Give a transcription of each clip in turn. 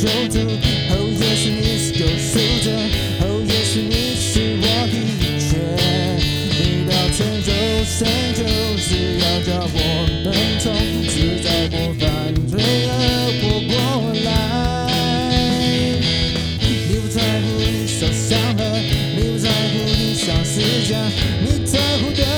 求主，哦，也许你是救赎者，哦，也许你是我的一切，你道歉，就身就是要叫我，们从自在不犯罪的我过来，你不在乎你受伤了，你不在乎你消失家，你在乎的。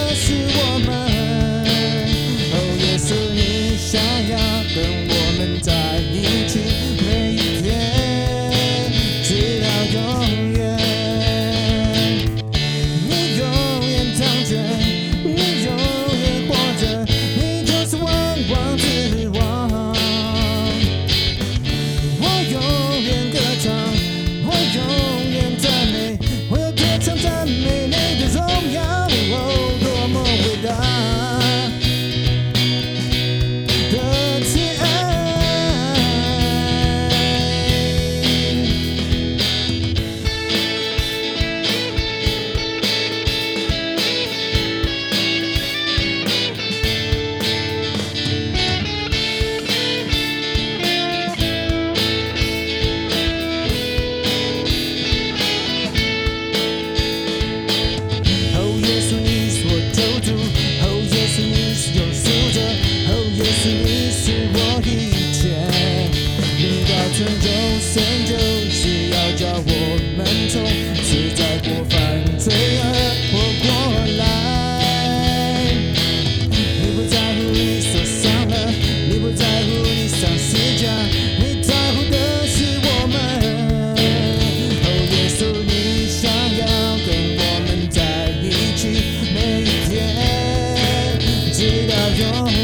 your